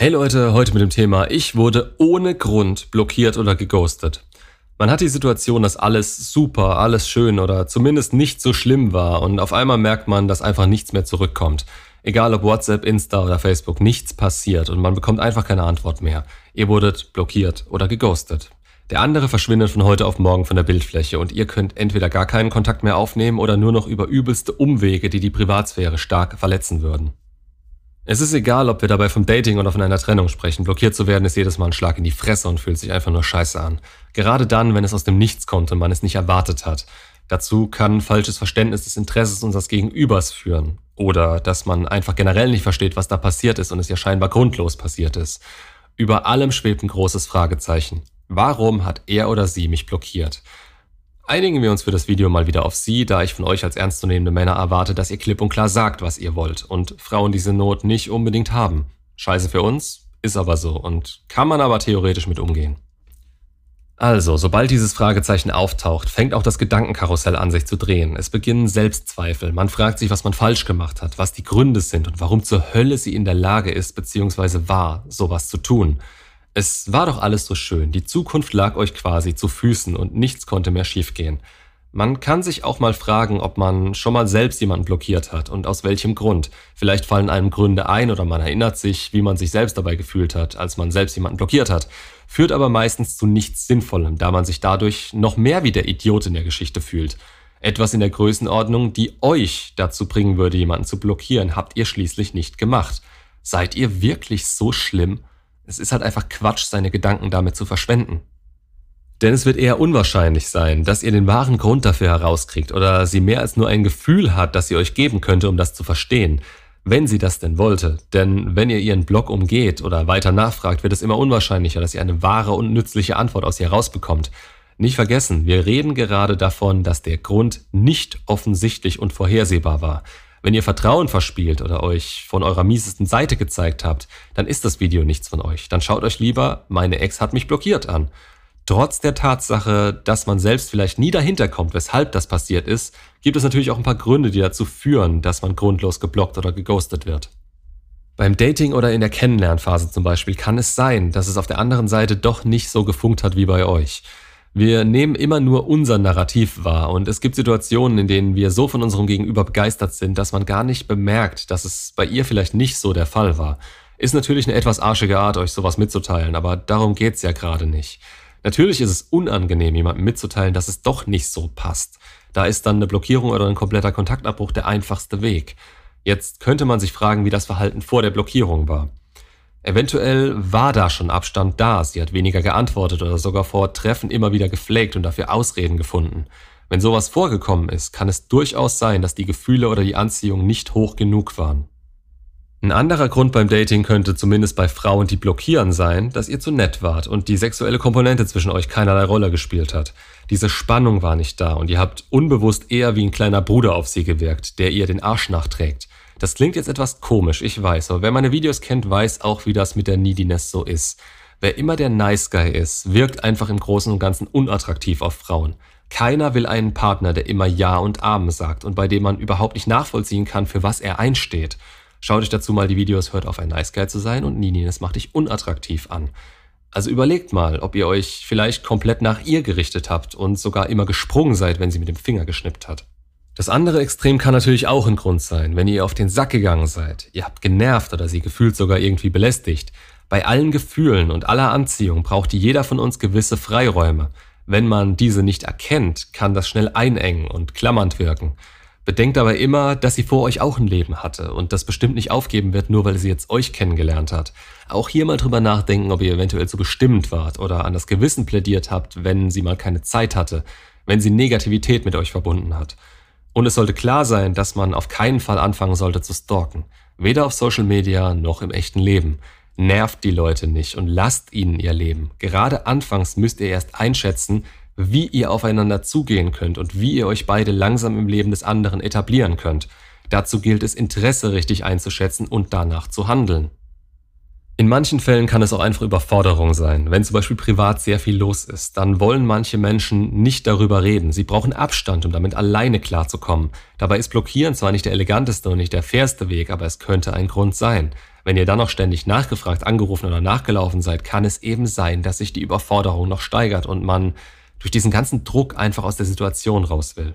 Hey Leute, heute mit dem Thema Ich wurde ohne Grund blockiert oder geghostet. Man hat die Situation, dass alles super, alles schön oder zumindest nicht so schlimm war und auf einmal merkt man, dass einfach nichts mehr zurückkommt. Egal ob WhatsApp, Insta oder Facebook, nichts passiert und man bekommt einfach keine Antwort mehr. Ihr wurdet blockiert oder geghostet. Der andere verschwindet von heute auf morgen von der Bildfläche und ihr könnt entweder gar keinen Kontakt mehr aufnehmen oder nur noch über übelste Umwege, die die Privatsphäre stark verletzen würden. Es ist egal, ob wir dabei vom Dating oder von einer Trennung sprechen. Blockiert zu werden ist jedes Mal ein Schlag in die Fresse und fühlt sich einfach nur scheiße an. Gerade dann, wenn es aus dem Nichts kommt und man es nicht erwartet hat. Dazu kann falsches Verständnis des Interesses unseres Gegenübers führen. Oder dass man einfach generell nicht versteht, was da passiert ist und es ja scheinbar grundlos passiert ist. Über allem schwebt ein großes Fragezeichen. Warum hat er oder sie mich blockiert? Einigen wir uns für das Video mal wieder auf Sie, da ich von euch als ernstzunehmende Männer erwarte, dass ihr klipp und klar sagt, was ihr wollt und Frauen diese Not nicht unbedingt haben. Scheiße für uns, ist aber so und kann man aber theoretisch mit umgehen. Also, sobald dieses Fragezeichen auftaucht, fängt auch das Gedankenkarussell an sich zu drehen. Es beginnen Selbstzweifel. Man fragt sich, was man falsch gemacht hat, was die Gründe sind und warum zur Hölle sie in der Lage ist bzw. war, sowas zu tun. Es war doch alles so schön, die Zukunft lag euch quasi zu Füßen und nichts konnte mehr schiefgehen. Man kann sich auch mal fragen, ob man schon mal selbst jemanden blockiert hat und aus welchem Grund. Vielleicht fallen einem Gründe ein oder man erinnert sich, wie man sich selbst dabei gefühlt hat, als man selbst jemanden blockiert hat. Führt aber meistens zu nichts Sinnvollem, da man sich dadurch noch mehr wie der Idiot in der Geschichte fühlt. Etwas in der Größenordnung, die euch dazu bringen würde, jemanden zu blockieren, habt ihr schließlich nicht gemacht. Seid ihr wirklich so schlimm? Es ist halt einfach Quatsch, seine Gedanken damit zu verschwenden. Denn es wird eher unwahrscheinlich sein, dass ihr den wahren Grund dafür herauskriegt oder sie mehr als nur ein Gefühl hat, das sie euch geben könnte, um das zu verstehen. Wenn sie das denn wollte. Denn wenn ihr ihren Blog umgeht oder weiter nachfragt, wird es immer unwahrscheinlicher, dass ihr eine wahre und nützliche Antwort aus ihr rausbekommt. Nicht vergessen, wir reden gerade davon, dass der Grund nicht offensichtlich und vorhersehbar war. Wenn ihr Vertrauen verspielt oder euch von eurer miesesten Seite gezeigt habt, dann ist das Video nichts von euch. Dann schaut euch lieber, meine Ex hat mich blockiert an. Trotz der Tatsache, dass man selbst vielleicht nie dahinter kommt, weshalb das passiert ist, gibt es natürlich auch ein paar Gründe, die dazu führen, dass man grundlos geblockt oder geghostet wird. Beim Dating oder in der Kennenlernphase zum Beispiel kann es sein, dass es auf der anderen Seite doch nicht so gefunkt hat wie bei euch. Wir nehmen immer nur unser Narrativ wahr und es gibt Situationen, in denen wir so von unserem Gegenüber begeistert sind, dass man gar nicht bemerkt, dass es bei ihr vielleicht nicht so der Fall war. Ist natürlich eine etwas arschige Art, euch sowas mitzuteilen, aber darum geht's ja gerade nicht. Natürlich ist es unangenehm, jemandem mitzuteilen, dass es doch nicht so passt. Da ist dann eine Blockierung oder ein kompletter Kontaktabbruch der einfachste Weg. Jetzt könnte man sich fragen, wie das Verhalten vor der Blockierung war. Eventuell war da schon Abstand da, sie hat weniger geantwortet oder sogar vor Treffen immer wieder geflakt und dafür Ausreden gefunden. Wenn sowas vorgekommen ist, kann es durchaus sein, dass die Gefühle oder die Anziehung nicht hoch genug waren. Ein anderer Grund beim Dating könnte zumindest bei Frauen, die blockieren, sein, dass ihr zu nett wart und die sexuelle Komponente zwischen euch keinerlei Rolle gespielt hat. Diese Spannung war nicht da und ihr habt unbewusst eher wie ein kleiner Bruder auf sie gewirkt, der ihr den Arsch nachträgt. Das klingt jetzt etwas komisch, ich weiß, aber wer meine Videos kennt, weiß auch, wie das mit der Neediness so ist. Wer immer der Nice Guy ist, wirkt einfach im Großen und Ganzen unattraktiv auf Frauen. Keiner will einen Partner, der immer Ja und Amen sagt und bei dem man überhaupt nicht nachvollziehen kann, für was er einsteht. Schaut euch dazu mal die Videos, hört auf ein Nice Guy zu sein und Neediness macht dich unattraktiv an. Also überlegt mal, ob ihr euch vielleicht komplett nach ihr gerichtet habt und sogar immer gesprungen seid, wenn sie mit dem Finger geschnippt hat. Das andere Extrem kann natürlich auch ein Grund sein, wenn ihr auf den Sack gegangen seid, ihr habt genervt oder sie gefühlt sogar irgendwie belästigt. Bei allen Gefühlen und aller Anziehung braucht jeder von uns gewisse Freiräume. Wenn man diese nicht erkennt, kann das schnell einengen und klammernd wirken. Bedenkt aber immer, dass sie vor euch auch ein Leben hatte und das bestimmt nicht aufgeben wird, nur weil sie jetzt euch kennengelernt hat. Auch hier mal drüber nachdenken, ob ihr eventuell zu bestimmt wart oder an das Gewissen plädiert habt, wenn sie mal keine Zeit hatte, wenn sie Negativität mit euch verbunden hat. Und es sollte klar sein, dass man auf keinen Fall anfangen sollte zu stalken. Weder auf Social Media noch im echten Leben. Nervt die Leute nicht und lasst ihnen ihr Leben. Gerade anfangs müsst ihr erst einschätzen, wie ihr aufeinander zugehen könnt und wie ihr euch beide langsam im Leben des anderen etablieren könnt. Dazu gilt es, Interesse richtig einzuschätzen und danach zu handeln. In manchen Fällen kann es auch einfach Überforderung sein. Wenn zum Beispiel privat sehr viel los ist, dann wollen manche Menschen nicht darüber reden. Sie brauchen Abstand, um damit alleine klarzukommen. Dabei ist Blockieren zwar nicht der eleganteste und nicht der fairste Weg, aber es könnte ein Grund sein. Wenn ihr dann noch ständig nachgefragt, angerufen oder nachgelaufen seid, kann es eben sein, dass sich die Überforderung noch steigert und man durch diesen ganzen Druck einfach aus der Situation raus will.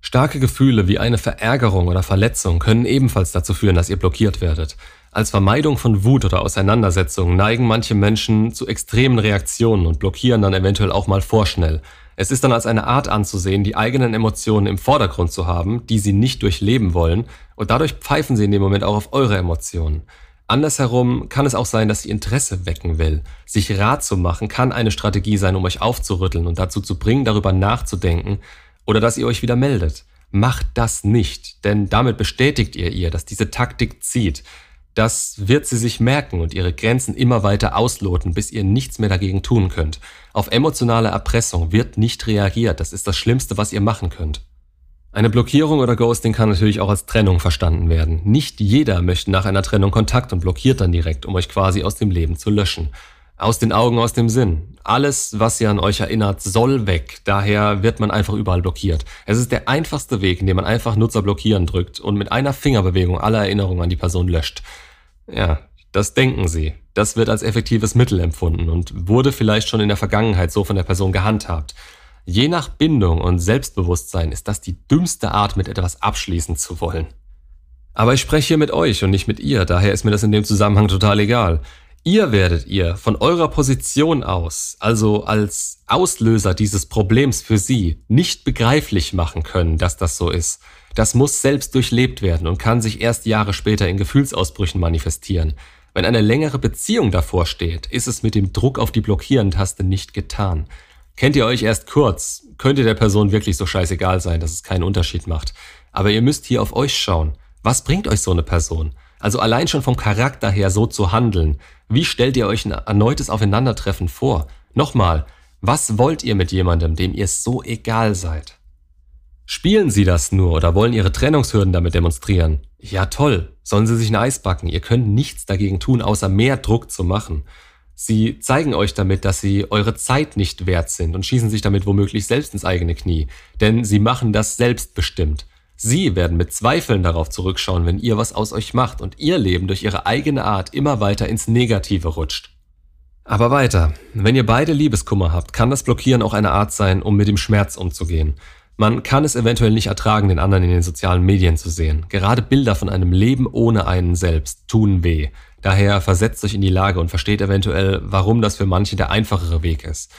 Starke Gefühle wie eine Verärgerung oder Verletzung können ebenfalls dazu führen, dass ihr blockiert werdet. Als Vermeidung von Wut oder Auseinandersetzungen neigen manche Menschen zu extremen Reaktionen und blockieren dann eventuell auch mal vorschnell. Es ist dann als eine Art anzusehen, die eigenen Emotionen im Vordergrund zu haben, die sie nicht durchleben wollen, und dadurch pfeifen sie in dem Moment auch auf eure Emotionen. Andersherum kann es auch sein, dass sie Interesse wecken will. Sich Rat zu machen kann eine Strategie sein, um euch aufzurütteln und dazu zu bringen, darüber nachzudenken, oder dass ihr euch wieder meldet. Macht das nicht, denn damit bestätigt ihr ihr, dass diese Taktik zieht. Das wird sie sich merken und ihre Grenzen immer weiter ausloten, bis ihr nichts mehr dagegen tun könnt. Auf emotionale Erpressung wird nicht reagiert, das ist das Schlimmste, was ihr machen könnt. Eine Blockierung oder Ghosting kann natürlich auch als Trennung verstanden werden. Nicht jeder möchte nach einer Trennung Kontakt und blockiert dann direkt, um euch quasi aus dem Leben zu löschen. Aus den Augen, aus dem Sinn. Alles, was ihr an euch erinnert, soll weg. Daher wird man einfach überall blockiert. Es ist der einfachste Weg, indem man einfach Nutzer blockieren drückt und mit einer Fingerbewegung alle Erinnerungen an die Person löscht. Ja, das denken sie. Das wird als effektives Mittel empfunden und wurde vielleicht schon in der Vergangenheit so von der Person gehandhabt. Je nach Bindung und Selbstbewusstsein ist das die dümmste Art, mit etwas abschließen zu wollen. Aber ich spreche hier mit euch und nicht mit ihr, daher ist mir das in dem Zusammenhang total egal. Ihr werdet ihr von eurer Position aus, also als Auslöser dieses Problems für sie, nicht begreiflich machen können, dass das so ist. Das muss selbst durchlebt werden und kann sich erst Jahre später in Gefühlsausbrüchen manifestieren. Wenn eine längere Beziehung davor steht, ist es mit dem Druck auf die Blockieren-Taste nicht getan. Kennt ihr euch erst kurz, könnte der Person wirklich so scheißegal sein, dass es keinen Unterschied macht. Aber ihr müsst hier auf euch schauen. Was bringt euch so eine Person? Also allein schon vom Charakter her so zu handeln. Wie stellt ihr euch ein erneutes Aufeinandertreffen vor? Nochmal, was wollt ihr mit jemandem, dem ihr so egal seid? Spielen Sie das nur oder wollen Ihre Trennungshürden damit demonstrieren? Ja toll, sollen Sie sich ein Eis backen. Ihr könnt nichts dagegen tun, außer mehr Druck zu machen. Sie zeigen euch damit, dass Sie eure Zeit nicht wert sind und schießen sich damit womöglich selbst ins eigene Knie. Denn Sie machen das selbstbestimmt. Sie werden mit Zweifeln darauf zurückschauen, wenn ihr was aus euch macht und ihr Leben durch ihre eigene Art immer weiter ins Negative rutscht. Aber weiter. Wenn ihr beide Liebeskummer habt, kann das Blockieren auch eine Art sein, um mit dem Schmerz umzugehen. Man kann es eventuell nicht ertragen, den anderen in den sozialen Medien zu sehen. Gerade Bilder von einem Leben ohne einen selbst tun weh. Daher versetzt euch in die Lage und versteht eventuell, warum das für manche der einfachere Weg ist.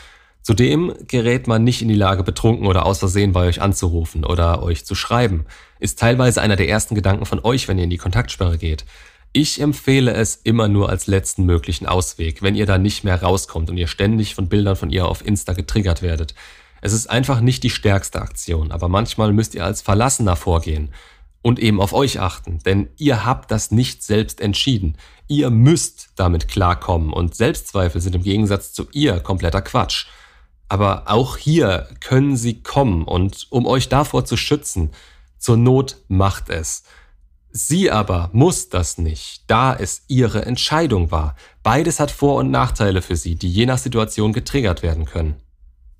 Zudem gerät man nicht in die Lage, betrunken oder aus Versehen bei euch anzurufen oder euch zu schreiben. Ist teilweise einer der ersten Gedanken von euch, wenn ihr in die Kontaktsperre geht. Ich empfehle es immer nur als letzten möglichen Ausweg, wenn ihr da nicht mehr rauskommt und ihr ständig von Bildern von ihr auf Insta getriggert werdet. Es ist einfach nicht die stärkste Aktion, aber manchmal müsst ihr als Verlassener vorgehen und eben auf euch achten, denn ihr habt das nicht selbst entschieden. Ihr müsst damit klarkommen und Selbstzweifel sind im Gegensatz zu ihr kompletter Quatsch. Aber auch hier können sie kommen und um euch davor zu schützen, zur Not macht es. Sie aber muss das nicht, da es ihre Entscheidung war. Beides hat Vor- und Nachteile für sie, die je nach Situation getriggert werden können.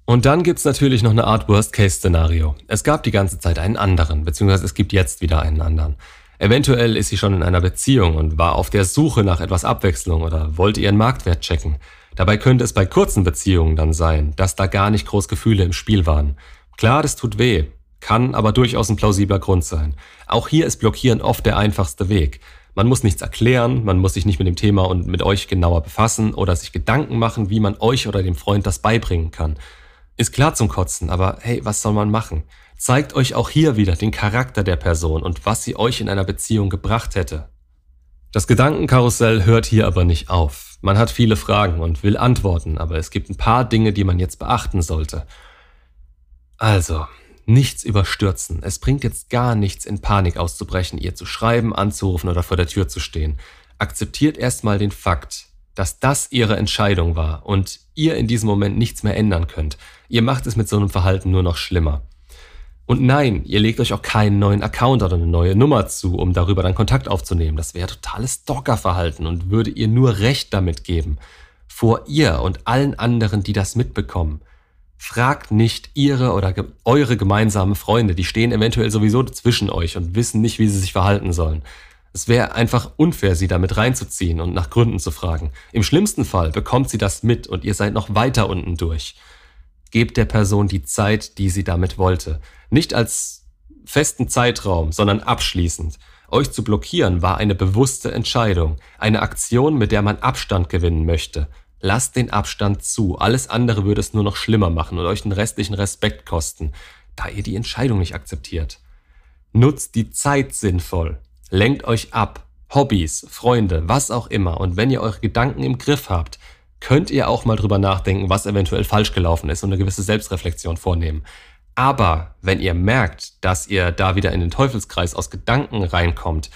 Und dann gibt's natürlich noch eine Art Worst-Case-Szenario. Es gab die ganze Zeit einen anderen, beziehungsweise es gibt jetzt wieder einen anderen. Eventuell ist sie schon in einer Beziehung und war auf der Suche nach etwas Abwechslung oder wollte ihren Marktwert checken. Dabei könnte es bei kurzen Beziehungen dann sein, dass da gar nicht groß Gefühle im Spiel waren. Klar, das tut weh, kann aber durchaus ein plausibler Grund sein. Auch hier ist Blockieren oft der einfachste Weg. Man muss nichts erklären, man muss sich nicht mit dem Thema und mit euch genauer befassen oder sich Gedanken machen, wie man euch oder dem Freund das beibringen kann. Ist klar zum Kotzen, aber hey, was soll man machen? Zeigt euch auch hier wieder den Charakter der Person und was sie euch in einer Beziehung gebracht hätte. Das Gedankenkarussell hört hier aber nicht auf. Man hat viele Fragen und will Antworten, aber es gibt ein paar Dinge, die man jetzt beachten sollte. Also, nichts überstürzen. Es bringt jetzt gar nichts, in Panik auszubrechen, ihr zu schreiben, anzurufen oder vor der Tür zu stehen. Akzeptiert erstmal den Fakt, dass das ihre Entscheidung war und ihr in diesem Moment nichts mehr ändern könnt. Ihr macht es mit so einem Verhalten nur noch schlimmer. Und nein, ihr legt euch auch keinen neuen Account oder eine neue Nummer zu, um darüber dann Kontakt aufzunehmen. Das wäre totales Stalkerverhalten und würde ihr nur Recht damit geben. Vor ihr und allen anderen, die das mitbekommen. Fragt nicht ihre oder ge eure gemeinsamen Freunde, die stehen eventuell sowieso zwischen euch und wissen nicht, wie sie sich verhalten sollen. Es wäre einfach unfair, sie damit reinzuziehen und nach Gründen zu fragen. Im schlimmsten Fall bekommt sie das mit und ihr seid noch weiter unten durch. Gebt der Person die Zeit, die sie damit wollte. Nicht als festen Zeitraum, sondern abschließend. Euch zu blockieren war eine bewusste Entscheidung, eine Aktion, mit der man Abstand gewinnen möchte. Lasst den Abstand zu, alles andere würde es nur noch schlimmer machen und euch den restlichen Respekt kosten, da ihr die Entscheidung nicht akzeptiert. Nutzt die Zeit sinnvoll. Lenkt euch ab. Hobbys, Freunde, was auch immer. Und wenn ihr eure Gedanken im Griff habt, könnt ihr auch mal drüber nachdenken, was eventuell falsch gelaufen ist und eine gewisse Selbstreflexion vornehmen. Aber wenn ihr merkt, dass ihr da wieder in den Teufelskreis aus Gedanken reinkommt,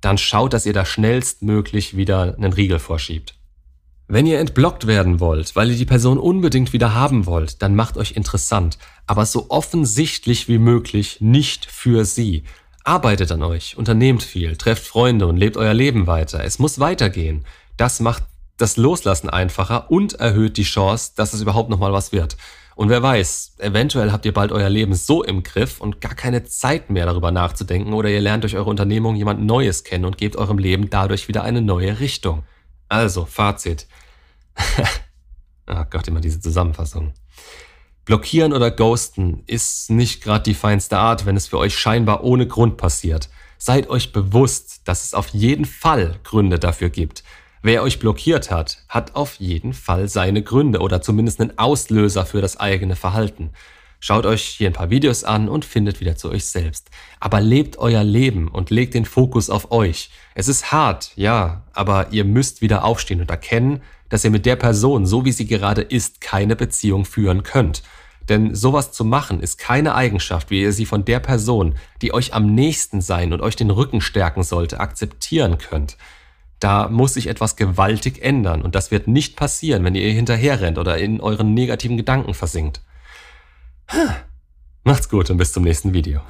dann schaut, dass ihr da schnellstmöglich wieder einen Riegel vorschiebt. Wenn ihr entblockt werden wollt, weil ihr die Person unbedingt wieder haben wollt, dann macht euch interessant, aber so offensichtlich wie möglich nicht für sie. Arbeitet an euch, unternehmt viel, trefft Freunde und lebt euer Leben weiter. Es muss weitergehen. Das macht das Loslassen einfacher und erhöht die Chance, dass es überhaupt nochmal was wird. Und wer weiß, eventuell habt ihr bald euer Leben so im Griff und gar keine Zeit mehr darüber nachzudenken oder ihr lernt durch eure Unternehmung jemand Neues kennen und gebt eurem Leben dadurch wieder eine neue Richtung. Also, Fazit. oh Gott, immer diese Zusammenfassung. Blockieren oder ghosten ist nicht gerade die feinste Art, wenn es für euch scheinbar ohne Grund passiert. Seid euch bewusst, dass es auf jeden Fall Gründe dafür gibt. Wer euch blockiert hat, hat auf jeden Fall seine Gründe oder zumindest einen Auslöser für das eigene Verhalten. Schaut euch hier ein paar Videos an und findet wieder zu euch selbst. Aber lebt euer Leben und legt den Fokus auf euch. Es ist hart, ja, aber ihr müsst wieder aufstehen und erkennen, dass ihr mit der Person, so wie sie gerade ist, keine Beziehung führen könnt. Denn sowas zu machen ist keine Eigenschaft, wie ihr sie von der Person, die euch am nächsten sein und euch den Rücken stärken sollte, akzeptieren könnt. Da muss sich etwas gewaltig ändern und das wird nicht passieren, wenn ihr ihr hinterherrennt oder in euren negativen Gedanken versinkt. Macht's gut und bis zum nächsten Video.